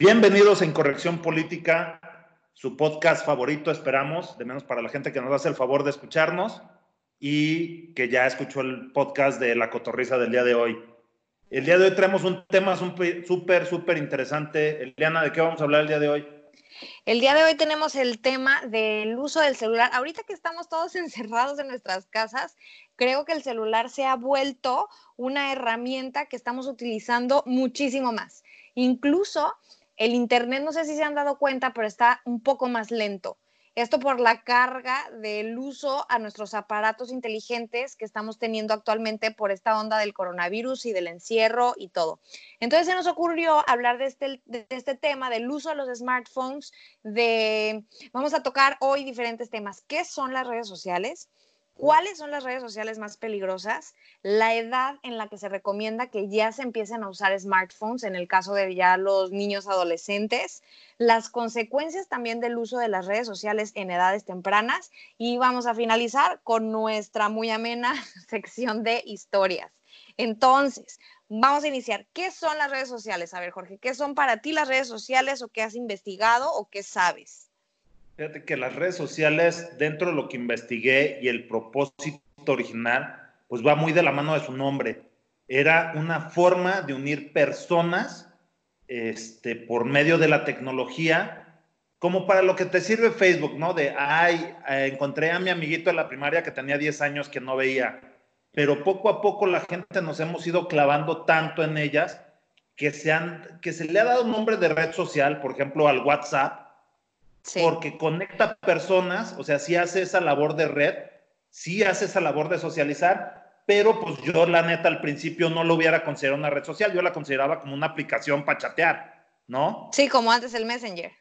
Bienvenidos a Incorrección Política, su podcast favorito, esperamos, de menos para la gente que nos hace el favor de escucharnos y que ya escuchó el podcast de La Cotorriza del día de hoy. El día de hoy traemos un tema súper, súper interesante. Eliana, ¿de qué vamos a hablar el día de hoy? El día de hoy tenemos el tema del uso del celular. Ahorita que estamos todos encerrados en nuestras casas, creo que el celular se ha vuelto una herramienta que estamos utilizando muchísimo más. Incluso el Internet, no sé si se han dado cuenta, pero está un poco más lento. Esto por la carga del uso a nuestros aparatos inteligentes que estamos teniendo actualmente por esta onda del coronavirus y del encierro y todo. Entonces se nos ocurrió hablar de este, de este tema, del uso de los smartphones, de, vamos a tocar hoy diferentes temas. ¿Qué son las redes sociales? ¿Cuáles son las redes sociales más peligrosas? La edad en la que se recomienda que ya se empiecen a usar smartphones, en el caso de ya los niños adolescentes, las consecuencias también del uso de las redes sociales en edades tempranas y vamos a finalizar con nuestra muy amena sección de historias. Entonces, vamos a iniciar. ¿Qué son las redes sociales? A ver, Jorge, ¿qué son para ti las redes sociales o qué has investigado o qué sabes? Fíjate que las redes sociales, dentro de lo que investigué y el propósito original, pues va muy de la mano de su nombre. Era una forma de unir personas este, por medio de la tecnología, como para lo que te sirve Facebook, ¿no? De, ay, eh, encontré a mi amiguito de la primaria que tenía 10 años que no veía, pero poco a poco la gente nos hemos ido clavando tanto en ellas que se, han, que se le ha dado nombre de red social, por ejemplo, al WhatsApp, porque conecta personas, o sea, sí hace esa labor de red, sí hace esa labor de socializar, pero pues yo la neta al principio no lo hubiera considerado una red social, yo la consideraba como una aplicación para chatear, ¿no? Sí, como antes el Messenger.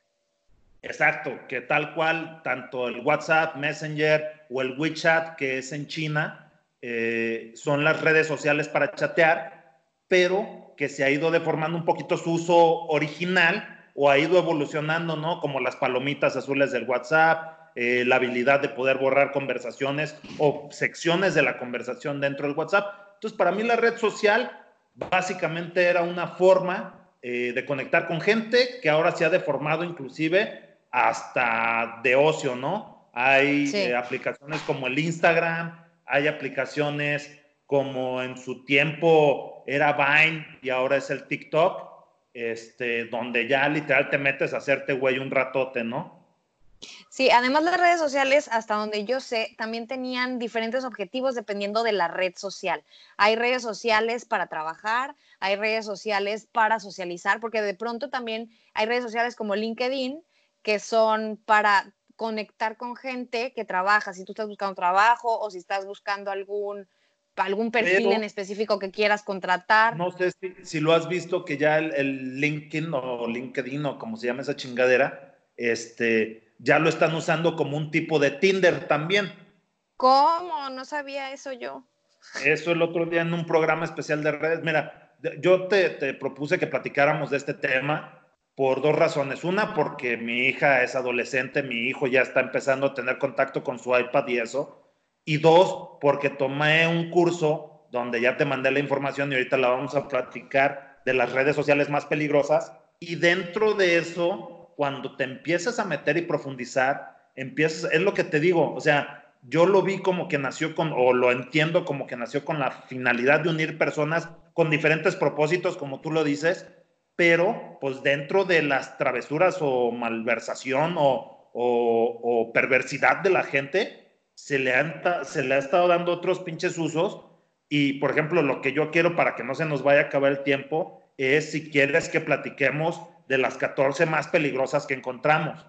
Exacto, que tal cual, tanto el WhatsApp, Messenger o el WeChat, que es en China, eh, son las redes sociales para chatear, pero que se ha ido deformando un poquito su uso original o ha ido evolucionando, ¿no? Como las palomitas azules del WhatsApp, eh, la habilidad de poder borrar conversaciones o secciones de la conversación dentro del WhatsApp. Entonces, para mí la red social básicamente era una forma eh, de conectar con gente que ahora se ha deformado inclusive hasta de ocio, ¿no? Hay eh, aplicaciones como el Instagram, hay aplicaciones como en su tiempo era Vine y ahora es el TikTok, este, donde ya literal te metes a hacerte güey un ratote, ¿no? Sí, además las redes sociales, hasta donde yo sé, también tenían diferentes objetivos dependiendo de la red social. Hay redes sociales para trabajar, hay redes sociales para socializar, porque de pronto también hay redes sociales como LinkedIn que son para conectar con gente que trabaja, si tú estás buscando trabajo o si estás buscando algún algún perfil en específico que quieras contratar. No sé si, lo has visto que ya el, LinkedIn o LinkedIn o como se llama esa chingadera, este, ya lo están usando como un tipo de Tinder también. ¿Cómo? No sabía eso yo. Eso el otro día en un programa especial de redes. Mira, yo te, te propuse que platicáramos de este tema por dos razones. Una, porque mi hija es adolescente, mi hijo ya está empezando a tener contacto con su iPad y eso y dos, porque tomé un curso donde ya te mandé la información y ahorita la vamos a platicar de las redes sociales más peligrosas. Y dentro de eso, cuando te empiezas a meter y profundizar, empiezas, es lo que te digo, o sea, yo lo vi como que nació con, o lo entiendo como que nació con la finalidad de unir personas con diferentes propósitos, como tú lo dices, pero pues dentro de las travesuras o malversación o, o, o perversidad de la gente, se le, le ha estado dando otros pinches usos y, por ejemplo, lo que yo quiero para que no se nos vaya a acabar el tiempo es si quieres que platiquemos de las 14 más peligrosas que encontramos.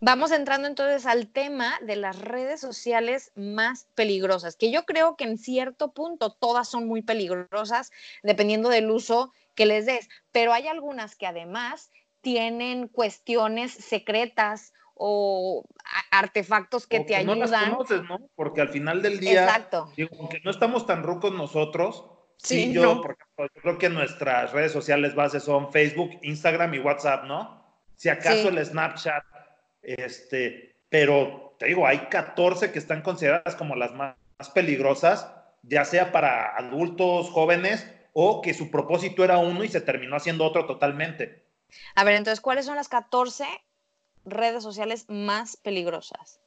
Vamos entrando entonces al tema de las redes sociales más peligrosas, que yo creo que en cierto punto todas son muy peligrosas dependiendo del uso que les des, pero hay algunas que además tienen cuestiones secretas o artefactos que te ayudan. No las conoces, ¿no? Porque al final del día, Exacto. aunque no estamos tan rucos nosotros, sí, yo, por ejemplo, yo creo que nuestras redes sociales bases son Facebook, Instagram y WhatsApp, ¿no? Si acaso el Snapchat, este, pero te digo, hay 14 que están consideradas como las más, más peligrosas, ya sea para adultos, jóvenes, o que su propósito era uno y se terminó haciendo otro totalmente. A ver, entonces, ¿cuáles son las 14 redes sociales más peligrosas?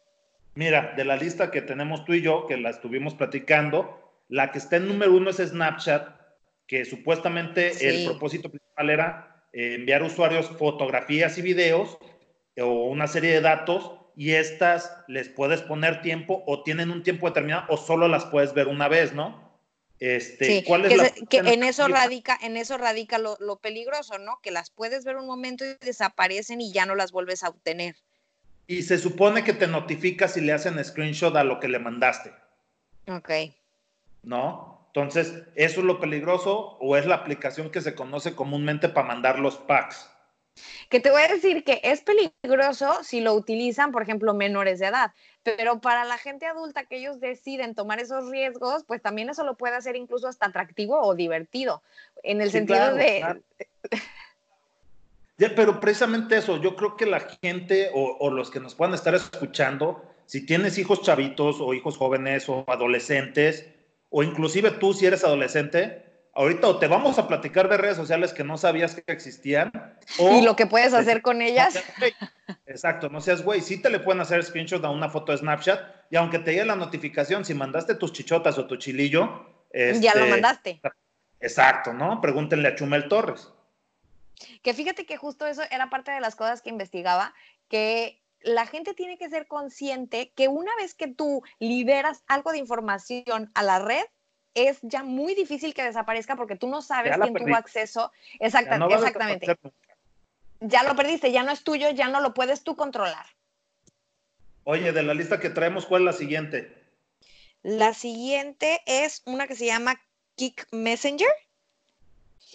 Mira, de la lista que tenemos tú y yo, que la estuvimos platicando, la que está en número uno es Snapchat, que supuestamente el propósito principal era eh, enviar usuarios fotografías y videos o una serie de datos y estas les puedes poner tiempo o tienen un tiempo determinado o solo las puedes ver una vez, ¿no? Este, ¿cuál es que, en eso radica, en eso radica lo, peligroso, ¿no? Que las puedes ver un momento y desaparecen y ya no las vuelves a obtener. Y se supone que te notifica si le hacen screenshot a lo que le mandaste. Ok. ¿No? Entonces, ¿eso es lo peligroso o es la aplicación que se conoce comúnmente para mandar los packs? Que te voy a decir que es peligroso si lo utilizan, por ejemplo, menores de edad, pero para la gente adulta que ellos deciden tomar esos riesgos, pues también eso lo puede hacer incluso hasta atractivo o divertido, en el sentido de... pero precisamente eso, yo creo que la gente o, o los que nos puedan estar escuchando, si tienes hijos chavitos o hijos jóvenes o adolescentes, o inclusive tú si eres adolescente, ahorita o te vamos a platicar de redes sociales que no sabías que existían. y lo que puedes hacer con ellas. Exacto, no seas güey. Sí te le pueden hacer screenshot a una foto de Snapchat y aunque te llegue la notificación, si mandaste tus chichotas o tu chilillo. ya lo este, mandaste. Exacto, ¿no? Pregúntenle a Chumel Torres. Que fíjate que justo eso era parte de las cosas que investigaba, que la gente tiene que ser consciente que una vez que tú liberas algo de información a la red, es ya muy difícil que desaparezca porque tú no sabes quién tuvo acceso. exactamente. Ya lo perdiste, ya no es tuyo, ya no lo puedes tú controlar. Oye, de la lista que traemos, ¿cuál es la siguiente? La siguiente es una que se llama Kick Messenger.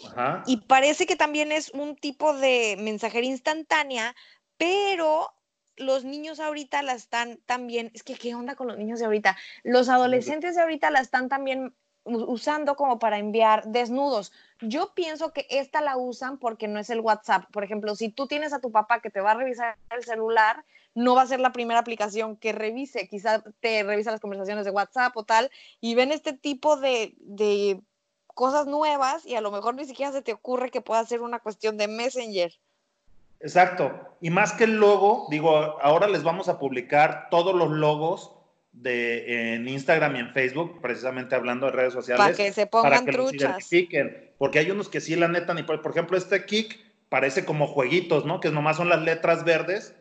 Ajá. Y parece que también es un tipo de mensajería instantánea, pero los niños ahorita la están también, es que qué onda con los niños de ahorita, los adolescentes de ahorita la están también usando como para enviar desnudos. Yo pienso que esta la usan porque no es el WhatsApp. Por ejemplo, si tú tienes a tu papá que te va a revisar el celular, no va a ser la primera aplicación que revise. Quizá te revisa las conversaciones de WhatsApp o tal y ven este tipo de, de cosas nuevas y a lo mejor ni siquiera se te ocurre que pueda ser una cuestión de Messenger. Exacto. Y más que el logo, digo, ahora les vamos a publicar todos los logos de, en Instagram y en Facebook, precisamente hablando de redes sociales. Para que se pongan truchas. porque hay unos que sí, la neta, ni por, por ejemplo, este kick parece como jueguitos, ¿no? Que nomás son las letras verdes.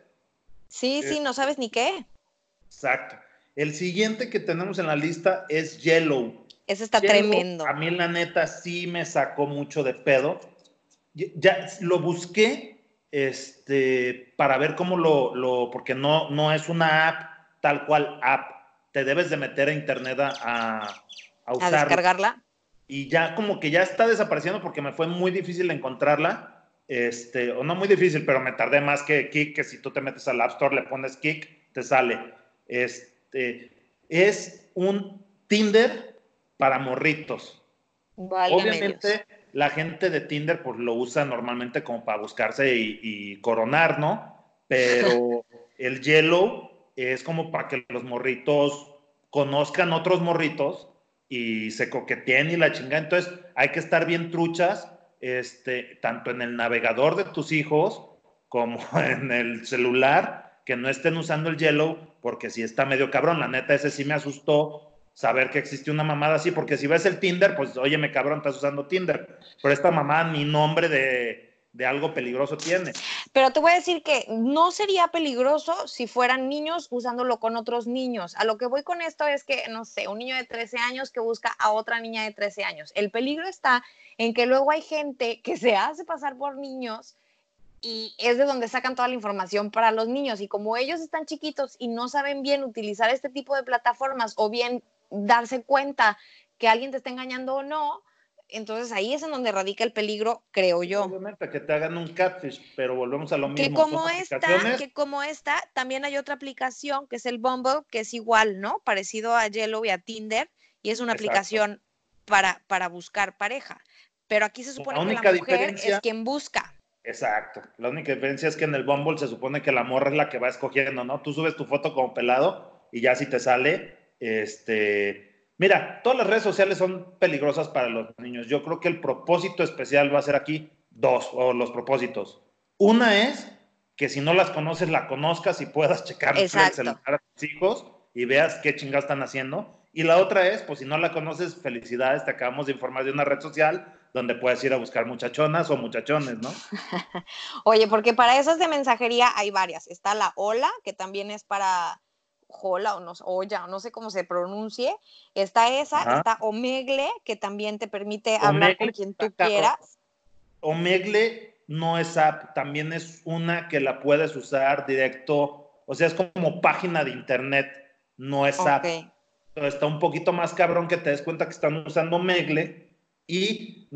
Sí, sí, no sabes ni qué. Exacto. El siguiente que tenemos en la lista es Yellow. Ese está tremendo. A mí, la neta, sí me sacó mucho de pedo. Ya lo busqué este, para ver cómo lo, lo porque no, no es una app tal cual app te debes de meter a internet a, a, a descargarla. Y ya como que ya está desapareciendo porque me fue muy difícil encontrarla. Este, o no muy difícil, pero me tardé más que Kik, que si tú te metes al App Store, le pones Kik, te sale. Este, es un Tinder para morritos. Obviamente la gente de Tinder pues lo usa normalmente como para buscarse y, y coronar, ¿no? Pero el Yellow es como para que los morritos conozcan otros morritos y se coqueteen y la chinga. Entonces hay que estar bien truchas, este, tanto en el navegador de tus hijos como en el celular, que no estén usando el Yellow, porque si está medio cabrón. La neta, ese sí me asustó saber que existe una mamada así, porque si ves el Tinder, pues, óyeme, cabrón, estás usando Tinder. Pero esta mamá ni nombre de, de algo peligroso tiene. Pero te voy a decir que no sería peligroso si fueran niños usándolo con otros niños. A lo que voy con esto es que, no sé, un niño de 13 años que busca a otra niña de 13 años. El peligro está en que luego hay gente que se hace pasar por niños y es de donde sacan toda la información para los niños. Y como ellos están chiquitos y no saben bien utilizar este tipo de plataformas o bien darse cuenta que alguien te está engañando o no, entonces ahí es en donde radica el peligro, creo yo. Obviamente que te hagan un catfish, pero volvemos a lo mismo. Que como esta, que como esta, también hay otra aplicación que es el Bumble, que es igual, ¿no? Parecido a Yellow y a Tinder, y es una aplicación para, para buscar pareja. Pero aquí se supone que la mujer es quien busca. Exacto. La única diferencia es que en el Bumble se supone que la morra es la que va escogiendo, ¿no? Tú subes tu foto como pelado y ya si te sale, este, Mira, todas las redes sociales son peligrosas para los niños. Yo creo que el propósito especial va a ser aquí dos, o los propósitos. Una es que si no las conoces, la conozcas y puedas checar el celular a tus hijos y veas qué chingados están haciendo. Y la otra es, pues si no la conoces, felicidades, te acabamos de informar de una red social donde puedes ir a buscar muchachonas o muchachones, ¿no? Oye, porque para esas de mensajería hay varias. Está la Hola, que también es para Hola o no, Olla, no sé cómo se pronuncie. Está esa, está Omegle, que también te permite hablar con quien tú quieras. Omegle no es app, también es una que la puedes usar directo, o sea, es como página de internet, no es app. está un poquito más cabrón que te des cuenta que están usando Omegle y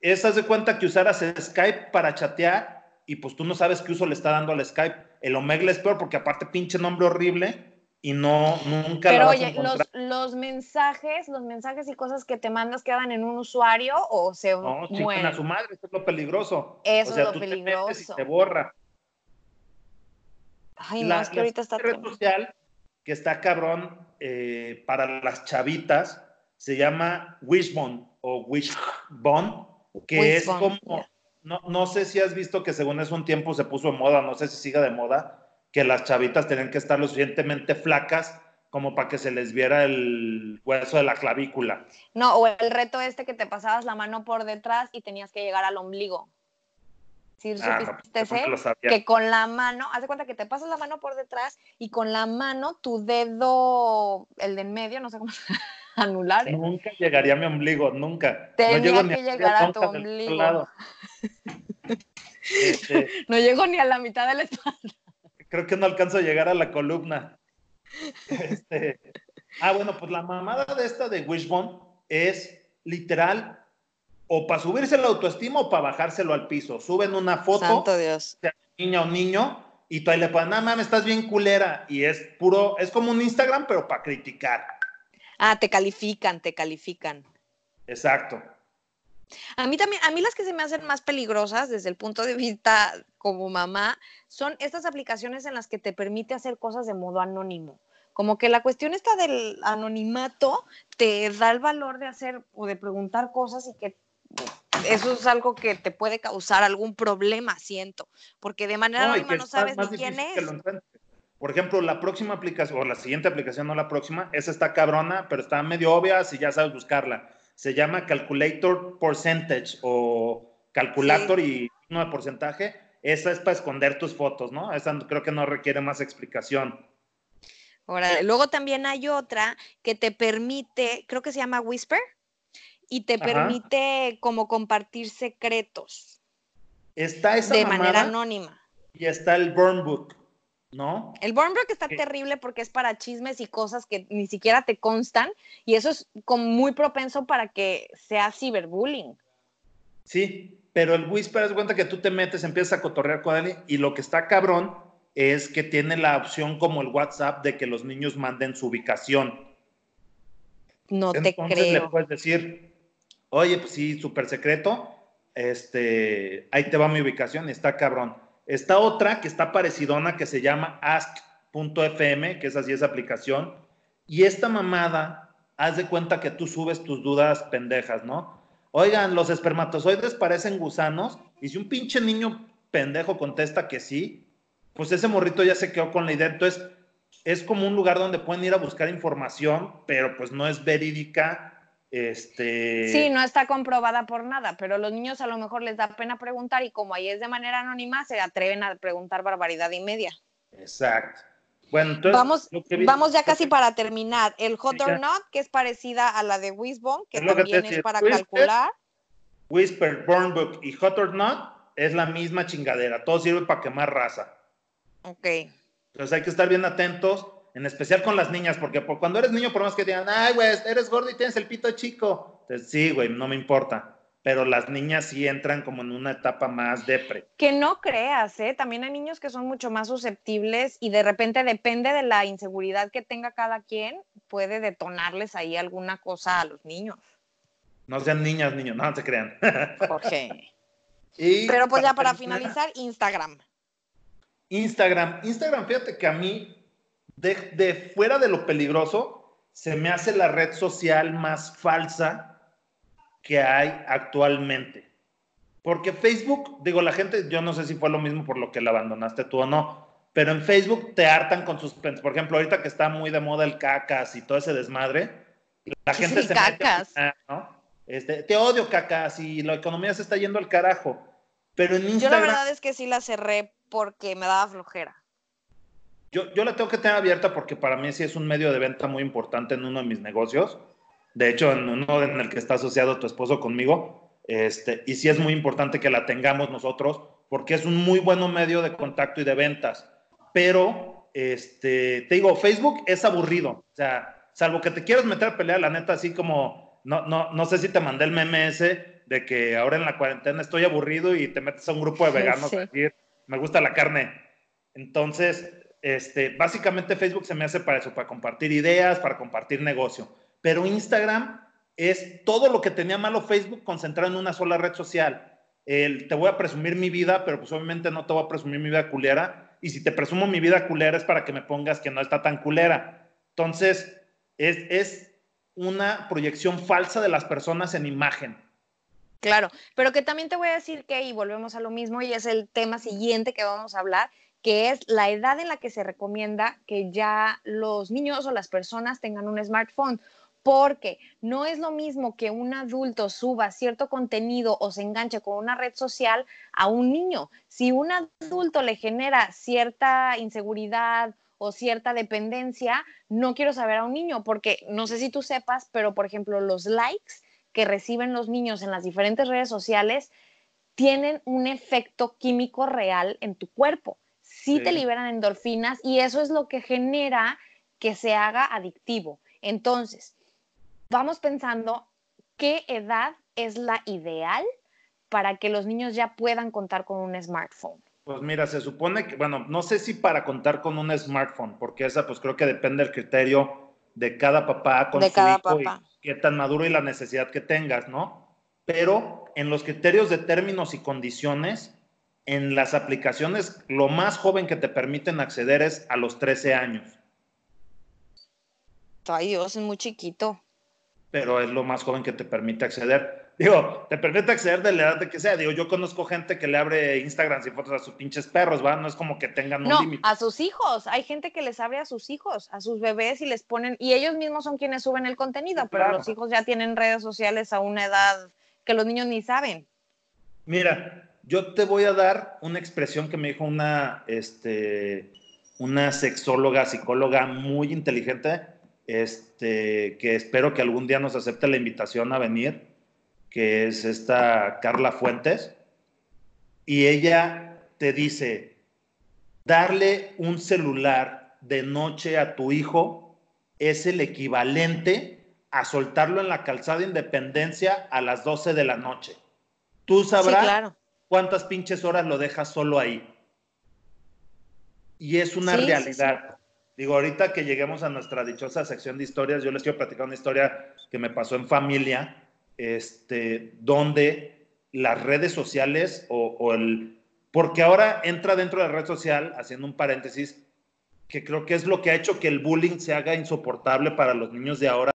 esas de cuenta que usaras Skype para chatear y pues tú no sabes qué uso le está dando al Skype. El Omegle es peor porque aparte pinche nombre horrible y no, nunca Pero oye, los, los, mensajes, los mensajes y cosas que te mandas quedan en un usuario o se no, mueren. a su madre, eso es lo peligroso. Eso es lo peligroso. Te, borra. Ay, no, es que ahorita está... red social que está cabrón eh, para las chavitas se llama Wishbone o Wishbone, que es como... No, no sé si has visto que según es un tiempo se puso en moda, no sé si siga de moda, que las chavitas tenían que estar lo suficientemente flacas como para que se les viera el hueso de la clavícula. No, o el reto este que te pasabas la mano por detrás y tenías que llegar al ombligo. Sí, ah, supiste que con la mano, haz de cuenta que te pasas la mano por detrás y con la mano tu dedo, el de en medio, no sé cómo anular. ¿eh? Nunca llegaría a mi ombligo, nunca. Tenía que llegar a tu ombligo. Este no llego ni a la mitad de la espalda creo que no alcanzo a llegar a la columna. Este, ah, bueno, pues la mamada de esta de Wishbone es literal o para subirse la autoestima o para bajárselo al piso. Suben una foto Santo Dios. de niña o niño y tú ahí le ponen, no mames, estás bien culera. Y es puro, es como un Instagram, pero para criticar. Ah, te califican, te califican. Exacto. A mí también, a mí las que se me hacen más peligrosas desde el punto de vista como mamá son estas aplicaciones en las que te permite hacer cosas de modo anónimo. Como que la cuestión esta del anonimato te da el valor de hacer o de preguntar cosas y que eso es algo que te puede causar algún problema, siento, porque de manera anónima no sabes ni quién es. Por ejemplo, la próxima aplicación, o la siguiente aplicación, no la próxima, esa está cabrona, pero está medio obvia si ya sabes buscarla se llama Calculator Percentage o Calculator y no de porcentaje. Esa es para esconder tus fotos, ¿no? Esa creo que no requiere más explicación. Ahora, luego también hay otra que te permite, creo que se llama Whisper, y te permite como compartir secretos. Está esa de manera anónima. Y está el Burn Book. ¿No? El Burn está terrible porque es para chismes y cosas que ni siquiera te constan y eso es como muy propenso para que sea ciberbullying. Sí, pero el Whisper es cuenta que tú te metes, empiezas a cotorrear con él y lo que está cabrón es que tiene la opción como el WhatsApp de que los niños manden su ubicación. No te creo. Entonces le puedes decir, oye, pues sí, súper secreto, este, ahí te va mi ubicación y está cabrón. Está otra que está parecidona que se llama ask.fm, que es así esa aplicación. Y esta mamada, haz de cuenta que tú subes tus dudas pendejas, ¿no? Oigan, los espermatozoides parecen gusanos. Y si un pinche niño pendejo contesta que sí, pues ese morrito ya se quedó con la idea. Entonces, es como un lugar donde pueden ir a buscar información, pero pues no es verídica este... Sí, no está comprobada por nada, pero los niños a lo mejor les da pena preguntar y como ahí es de manera anónima, se atreven a preguntar barbaridad y media. Exacto. Bueno, entonces, vamos, vamos ya casi para terminar. El Hot or Not, que es parecida a la de Wishbone, que también es para calcular. Whisper, Burnbook y Hot or Not es la misma chingadera. Todo sirve para quemar raza. Ok. Entonces hay que estar bien atentos en especial con las niñas, porque cuando eres niño, por más que digan, ay, güey, eres gordo y tienes el pito chico. Entonces, sí, güey, no me importa. Pero las niñas sí entran como en una etapa más depre. Que no creas, ¿eh? También hay niños que son mucho más susceptibles y de repente depende de la inseguridad que tenga cada quien, puede detonarles ahí alguna cosa a los niños. No sean niñas, niños, no se crean. Jorge. Pero pues ya para finalizar, Instagram. Instagram. Instagram, fíjate que a mí de, fuera de lo peligroso, se me hace la red social más falsa que hay actualmente. Porque Facebook, digo, la gente, yo no sé si fue lo mismo por lo que la abandonaste tú o no, pero en Facebook te hartan con sus... Por ejemplo, ahorita que está muy de moda el cacas y todo ese desmadre, la gente se cacas? ¿no? Este, te odio cacas y la economía se está yendo al carajo. Pero en Instagram... Yo la verdad es que sí la cerré porque me daba flojera. Yo, yo la tengo que tener abierta porque para mí sí es un medio de venta muy importante en uno de mis negocios. De hecho, en uno en el que está asociado tu esposo conmigo. Este, y sí es muy importante que la tengamos nosotros porque es un muy buen medio de contacto y de ventas. Pero, este, te digo, Facebook es aburrido. O sea, salvo que te quieras meter a pelear, la neta, así como, no, no, no sé si te mandé el meme ese de que ahora en la cuarentena estoy aburrido y te metes a un grupo de veganos a decir, me gusta la carne. Entonces, este, básicamente Facebook se me hace para eso, para compartir ideas, para compartir negocio. Pero Instagram es todo lo que tenía malo Facebook concentrado en una sola red social. Te voy a presumir mi vida, pero pues obviamente no te voy a presumir mi vida culera. Y si te presumo mi vida culera es para que me pongas que no está tan culera. Entonces, es, es una proyección falsa de las personas en imagen. Claro, pero que también te voy a decir que, y volvemos a lo mismo, y es el tema siguiente que vamos a hablar, que es la edad en la que se recomienda que ya los niños o las personas tengan un smartphone. Porque no es lo mismo que un adulto suba cierto contenido o se enganche con una red social a un niño. Si un adulto le genera cierta inseguridad o cierta dependencia, no quiero saber a un niño, porque no sé si tú sepas, pero por ejemplo, los likes que reciben los niños en las diferentes redes sociales tienen un efecto químico real en tu cuerpo sí, te liberan endorfinas y eso es lo que genera que se haga adictivo. Entonces, vamos pensando qué edad es la ideal para que los niños ya puedan contar con un smartphone. Pues mira, se supone que, bueno, no sé si para contar con un smartphone, porque esa pues creo que depende del criterio de cada papá con su hijo y qué tan maduro y la necesidad que tengas, ¿no? Pero en los criterios de términos y condiciones, en las aplicaciones, lo más joven que te permiten acceder es a los 13 años. Ay Dios, es muy chiquito. Pero es lo más joven que te permite acceder. Digo, te permite acceder de la edad de que sea. Digo, yo conozco gente que le abre Instagram y fotos a sus pinches perros, ¿va? No es como que tengan un límite. No, a sus hijos. Hay gente que les abre a sus hijos, a sus bebés y les ponen, y ellos mismos son quienes suben el contenido, pero los hijos ya tienen redes sociales a una edad que los niños ni saben. Mira, yo te voy a dar una expresión que me dijo una, este, una sexóloga, psicóloga muy inteligente, este, que espero que algún día nos acepte la invitación a venir, que es esta Carla Fuentes. Y ella te dice, darle un celular de noche a tu hijo es el equivalente a soltarlo en la calzada Independencia a las 12 de la noche. Tú sabrás claro. ¿Cuántas pinches horas lo dejas solo ahí? Y es una realidad. Digo, ahorita que lleguemos a nuestra dichosa sección de historias, yo les quiero platicar una historia que me pasó en familia, este, donde las redes sociales o, el... Porque ahora entra dentro de la red social, haciendo un paréntesis, que creo que es lo que ha hecho que el bullying se haga insoportable para los niños de ahora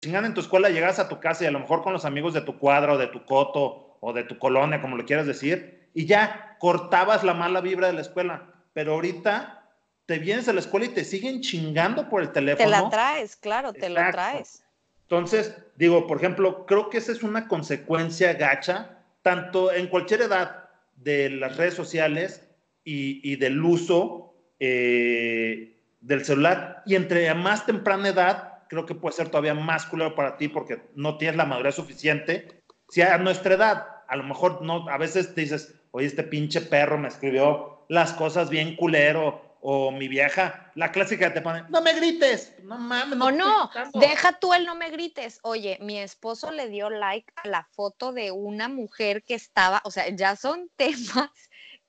chingan en tu escuela, llegas a tu casa y a lo mejor con los amigos de tu cuadra o de tu coto o de tu colonia, como le quieras decir, y ya cortabas la mala vibra de la escuela. Pero ahorita te vienes a la escuela y te siguen chingando por el teléfono. Te la traes, claro, te la traes. Entonces, digo, por ejemplo, creo que esa es una consecuencia gacha, tanto en cualquier edad de las redes sociales y, del uso eh, del celular. Y entre más temprana edad, creo que puede ser todavía más culero para ti porque no tienes la madurez suficiente. Si a nuestra edad, a lo mejor no, a veces te dices, oye, este pinche perro me escribió las cosas bien culero, o mi vieja, la clásica que te pone, no me grites, no mames. No o no, deja tú el no me grites. Oye, mi esposo le dio like a la foto de una mujer que estaba, o sea, ya son temas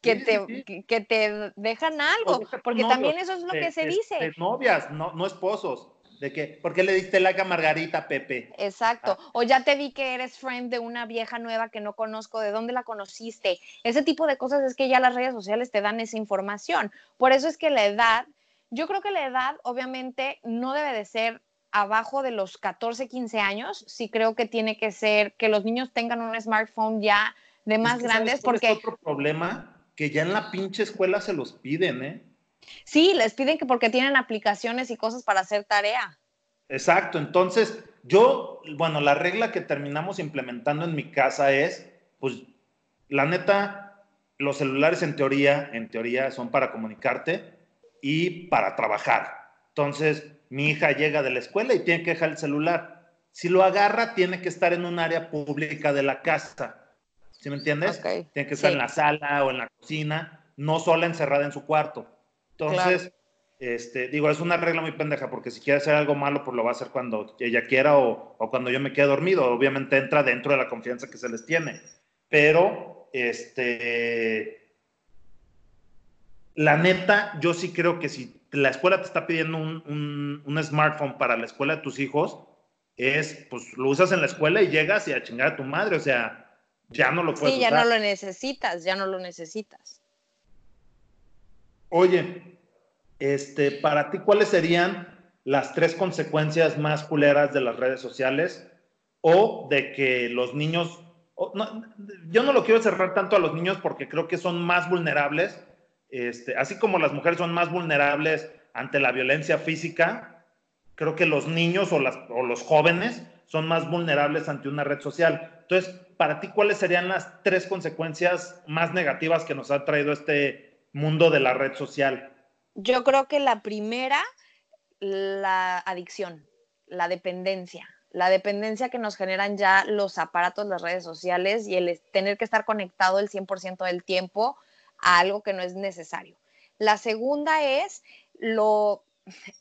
que, te, Que, te dejan algo, porque también eso es lo que se dice. De novias, no, no esposos de que, ¿por qué le diste like a Margarita, Pepe? Exacto. Ah. O ya te vi que eres friend de una vieja nueva que no conozco, ¿de dónde la conociste? Ese tipo de cosas es que ya las redes sociales te dan esa información. Por eso es que la edad, yo creo que la edad obviamente no debe de ser abajo de los 14, 15 años, sí creo que tiene que ser que los niños tengan un smartphone ya de más grandes porque... Es otro problema que ya en la pinche escuela se los piden, ¿eh? Sí, les piden que porque tienen aplicaciones y cosas para hacer tarea. Exacto, entonces yo, bueno, la regla que terminamos implementando en mi casa es, pues, la neta, los celulares en teoría, en teoría son para comunicarte y para trabajar. Entonces, mi hija llega de la escuela y tiene que dejar el celular. Si lo agarra, tiene que estar en un área pública de la casa. ¿Sí me entiendes? Tiene que estar en la sala o en la cocina, no sola encerrada en su cuarto. Entonces, este, digo, es una regla muy pendeja porque si quiere hacer algo malo, pues lo va a hacer cuando ella quiera o, o cuando yo me quede dormido. Obviamente entra dentro de la confianza que se les tiene. Pero, este, la neta, yo sí creo que si la escuela te está pidiendo un, un, smartphone para la escuela de tus hijos, es, pues lo usas en la escuela y llegas y a chingar a tu madre, o sea, ya no lo puedes Sí, ya no lo necesitas, ya no lo necesitas. Oye, este, para ti, ¿cuáles serían las tres consecuencias más culeras de las redes sociales o de que los niños, yo no lo quiero cerrar tanto a los niños porque creo que son más vulnerables, este, así como las mujeres son más vulnerables ante la violencia física, creo que los niños o, las, o los jóvenes son más vulnerables ante una red social. Entonces, para ti, ¿cuáles serían las tres consecuencias más negativas que nos ha traído este mundo de la red social? Yo creo que la primera, la adicción, la dependencia. La dependencia que nos generan ya los aparatos, las redes sociales y el tener que estar conectado el 100% del tiempo a algo que no es necesario. La segunda es lo,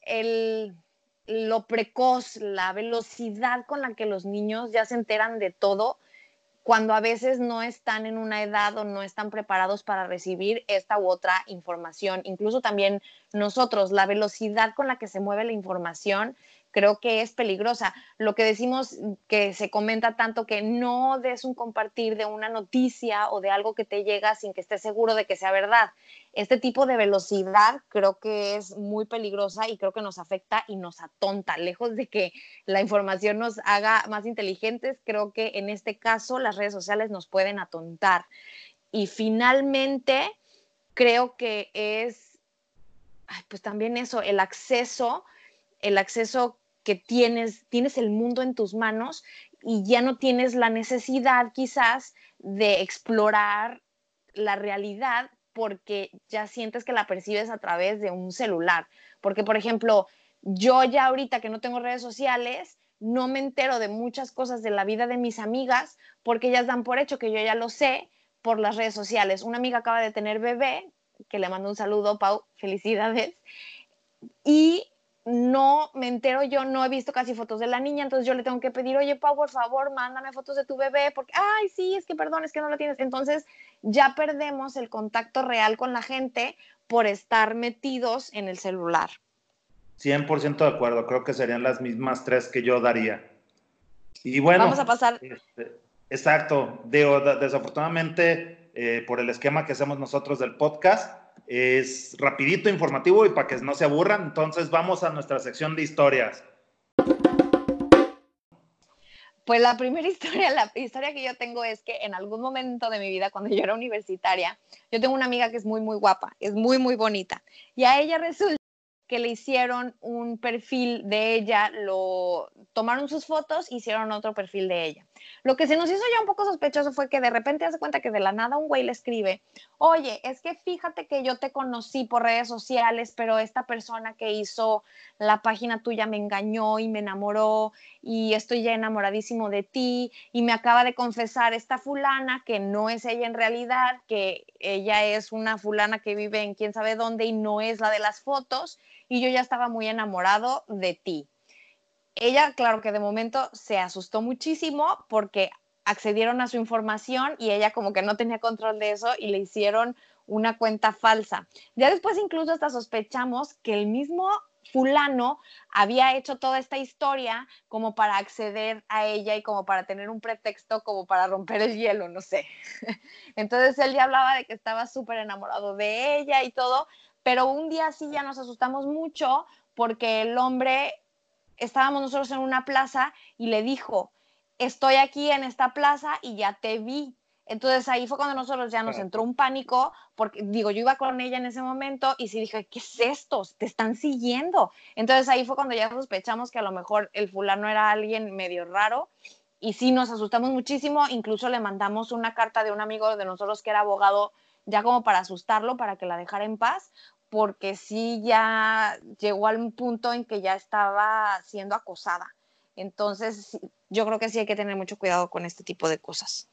el, lo precoz, la velocidad con la que los niños ya se enteran de todo cuando a veces no están en una edad o no están preparados para recibir esta u otra información. Incluso también nosotros, la velocidad con la que se mueve la información creo que es peligrosa. Lo que decimos que se comenta tanto que no des un compartir de una noticia o de algo que te llega sin que estés seguro de que sea verdad. Este tipo de velocidad creo que es muy peligrosa y creo que nos afecta y nos atonta. Lejos de que la información nos haga más inteligentes, creo que en este caso las redes sociales nos pueden atontar. Y finalmente, creo que es, pues también eso, el acceso el acceso que tienes, tienes el mundo en tus manos y ya no tienes la necesidad quizás de explorar la realidad porque ya sientes que la percibes a través de un celular. Porque, por ejemplo, yo ya ahorita que no tengo redes sociales, no me entero de muchas cosas de la vida de mis amigas porque ellas dan por hecho que yo ya lo sé por las redes sociales. Una amiga acaba de tener bebé, que le mando un saludo, Pau, felicidades. Y no me entero yo, no he visto casi fotos de la niña, entonces yo le tengo que pedir, oye, Pau, por favor, mándame fotos de tu bebé, porque, ay, sí, es que perdón, es que no la tienes. Entonces ya perdemos el contacto real con la gente por estar metidos en el celular. 100% de acuerdo, creo que serían las mismas tres que yo daría. Y bueno. Vamos a pasar. Este, exacto, desafortunadamente, eh, por el esquema que hacemos nosotros del podcast, es rapidito, informativo y para que no se aburran. Entonces vamos a nuestra sección de historias. Pues la primera historia, la historia que yo tengo es que en algún momento de mi vida, cuando yo era universitaria, yo tengo una amiga que es muy, muy guapa, es muy, muy bonita. Y a ella resulta que le hicieron un perfil de ella, lo tomaron sus fotos, hicieron otro perfil de ella. Lo que se nos hizo ya un poco sospechoso fue que de repente hace cuenta que de la nada un güey le escribe, oye, es que fíjate que yo te conocí por redes sociales, pero esta persona que hizo la página tuya me engañó y me enamoró y estoy ya enamoradísimo de ti y me acaba de confesar esta fulana que no es ella en realidad, que ella es una fulana que vive en quién sabe dónde y no es la de las fotos y yo ya estaba muy enamorado de ti ella, claro que de momento se asustó muchísimo porque accedieron a su información y ella como que no tenía control de eso y le hicieron una cuenta falsa. Ya después incluso hasta sospechamos que el mismo fulano había hecho toda esta historia como para acceder a ella y como para tener un pretexto como para romper el hielo, no sé. Entonces él ya hablaba de que estaba súper enamorado de ella y todo, pero un día sí ya nos asustamos mucho porque el hombre estábamos nosotros en una plaza y le dijo, estoy aquí en esta plaza y ya te vi. Entonces ahí fue cuando nosotros ya nos entró un pánico, porque digo, yo iba con ella en ese momento y sí dije, ¿qué es esto? Te están siguiendo. Entonces ahí fue cuando ya sospechamos que a lo mejor el fulano era alguien medio raro y sí nos asustamos muchísimo, incluso le mandamos una carta de un amigo de nosotros que era abogado ya como para asustarlo, para que la dejara en paz, porque sí ya llegó al punto en que ya estaba siendo acosada. Entonces, yo creo que sí hay que tener mucho cuidado con este tipo de cosas.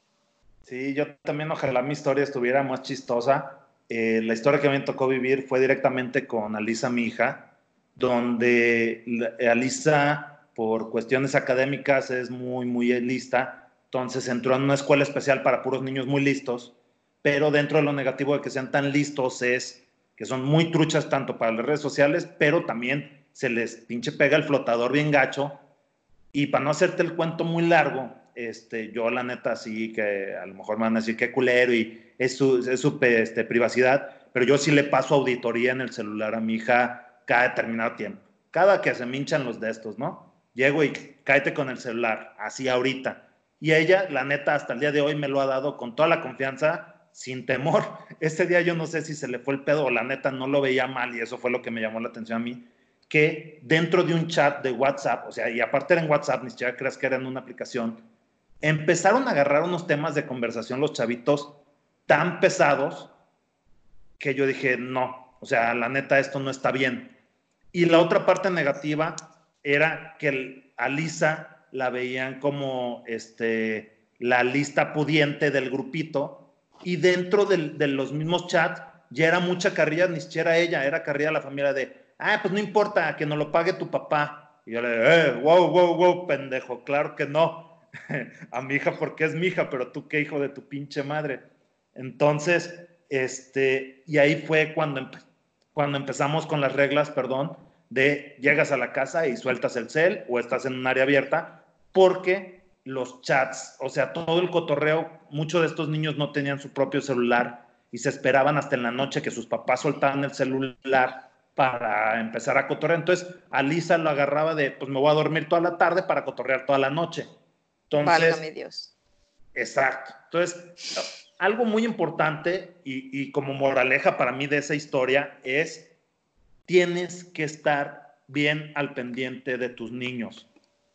Sí, yo también ojalá mi historia estuviera más chistosa. Eh, la historia que me tocó vivir fue directamente con Alisa, mi hija, donde Alisa, por cuestiones académicas, es muy, muy lista. Entonces entró en una escuela especial para puros niños muy listos, pero dentro de lo negativo de que sean tan listos es que son muy truchas tanto para las redes sociales, pero también se les pinche pega el flotador bien gacho. Y para no hacerte el cuento muy largo, este, yo la neta sí que a lo mejor me van a decir que culero y es su, es su este, privacidad, pero yo sí le paso auditoría en el celular a mi hija cada determinado tiempo. Cada que se me hinchan los de estos, ¿no? Llego y cáete con el celular, así ahorita. Y ella, la neta, hasta el día de hoy me lo ha dado con toda la confianza, sin temor. Ese día yo no sé si se le fue el pedo o la neta no lo veía mal y eso fue lo que me llamó la atención a mí, que dentro de un chat de WhatsApp, o sea, y aparte era en WhatsApp, ni siquiera creas que era en una aplicación, empezaron a agarrar unos temas de conversación los chavitos tan pesados que yo dije, no, o sea, la neta, esto no está bien. Y la otra parte negativa era que a Lisa la veían como este, la lista pudiente del grupito y dentro de los mismos chats ya era mucha carrilla, ni siquiera ella, era carrilla la familia de, ah, pues no importa, que no lo pague tu papá. Y yo le dije, eh, wow, wow, wow, pendejo, claro que no a mi hija porque es mi hija, pero tú qué hijo de tu pinche madre. Entonces, este, y ahí fue cuando, cuando empezamos con las reglas, perdón, de llegas a la casa y sueltas el cel o estás en un área abierta, porque los chats, o sea, todo el cotorreo, muchos de estos niños no tenían su propio celular y se esperaban hasta en la noche que sus papás soltaban el celular para empezar a cotorrear. Entonces, a Lisa lo agarraba de, pues me voy a dormir toda la tarde para cotorrear toda la noche. Entonces, Dios. Exacto. Entonces, algo muy importante y, y como moraleja para mí de esa historia es, tienes que estar bien al pendiente de tus niños.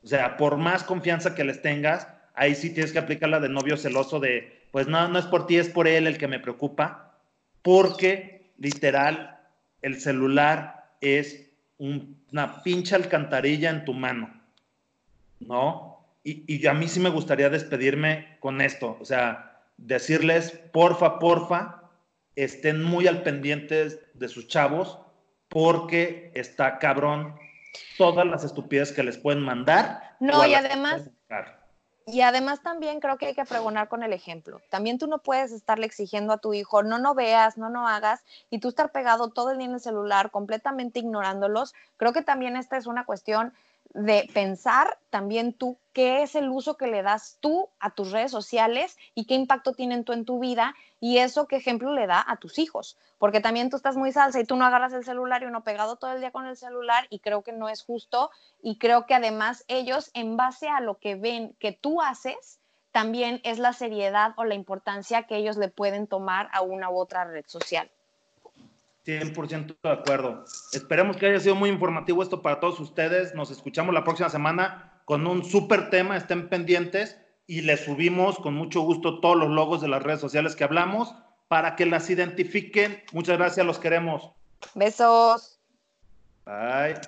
O sea, por más confianza que les tengas, ahí sí tienes que aplicar la de novio celoso de, pues no, no es por ti, es por él el que me preocupa, porque literal, el celular es una pincha alcantarilla en tu mano, ¿no? y, a mí sí me gustaría despedirme con esto, o sea, decirles, porfa, porfa, estén muy al pendiente de sus chavos, porque está cabrón todas las estupideces que les pueden mandar. No, y además, y además también creo que hay que pregonar con el ejemplo. También tú no puedes estarle exigiendo a tu hijo, no, no veas, no, no hagas, y tú estar pegado todo el día en el celular, completamente ignorándolos. Creo que también esta es una cuestión de pensar también tú qué es el uso que le das tú a tus redes sociales y qué impacto tienen tú en tu vida y eso qué ejemplo le da a tus hijos. Porque también tú estás muy salsa y tú no agarras el celular y uno pegado todo el día con el celular y creo que no es justo y creo que además ellos en base a lo que ven que tú haces, también es la seriedad o la importancia que ellos le pueden tomar a una u otra red social. 100% de acuerdo. Esperemos que haya sido muy informativo esto para todos ustedes. Nos escuchamos la próxima semana con un súper tema. Estén pendientes y les subimos con mucho gusto todos los logos de las redes sociales que hablamos para que las identifiquen. Muchas gracias, los queremos. Besos. Bye.